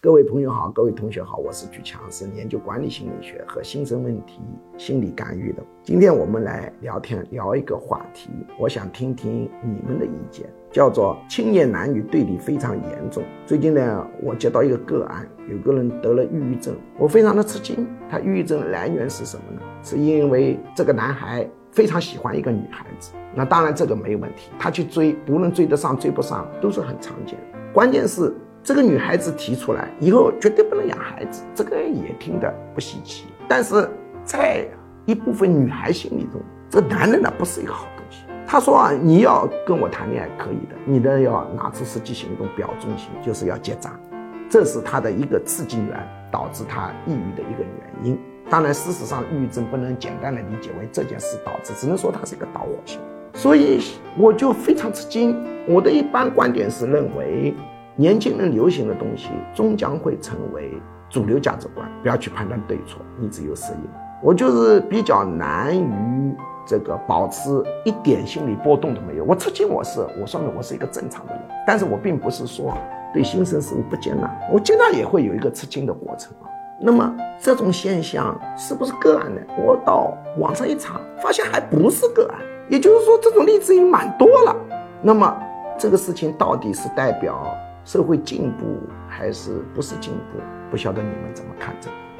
各位朋友好，各位同学好，我是举强，是研究管理心理学和新生问题心理干预的。今天我们来聊天，聊一个话题，我想听听你们的意见，叫做青年男女对立非常严重。最近呢，我接到一个个案，有个人得了抑郁症，我非常的吃惊。他抑郁症来源是什么呢？是因为这个男孩非常喜欢一个女孩子，那当然这个没有问题，他去追，不论追得上追不上都是很常见。关键是。这个女孩子提出来以后绝对不能养孩子，这个也听得不稀奇。但是在一部分女孩心里中，这男人呢不是一个好东西。他说啊，你要跟我谈恋爱可以的，你呢要拿出实际行动表忠心，就是要结扎，这是他的一个刺激源，导致他抑郁的一个原因。当然，事实上，抑郁症不能简单的理解为这件事导致，只能说它是一个导火线。所以我就非常吃惊。我的一般观点是认为。年轻人流行的东西终将会成为主流价值观，不要去判断对错，你只有适应。我就是比较难于这个保持一点心理波动都没有。我吃惊，我是我说明我是一个正常的人，但是我并不是说对新生事物不接纳，我接纳也会有一个吃惊的过程啊。那么这种现象是不是个案呢？我到网上一查，发现还不是个案，也就是说这种例子已经蛮多了。那么这个事情到底是代表？社会进步还是不是进步？不晓得你们怎么看这个？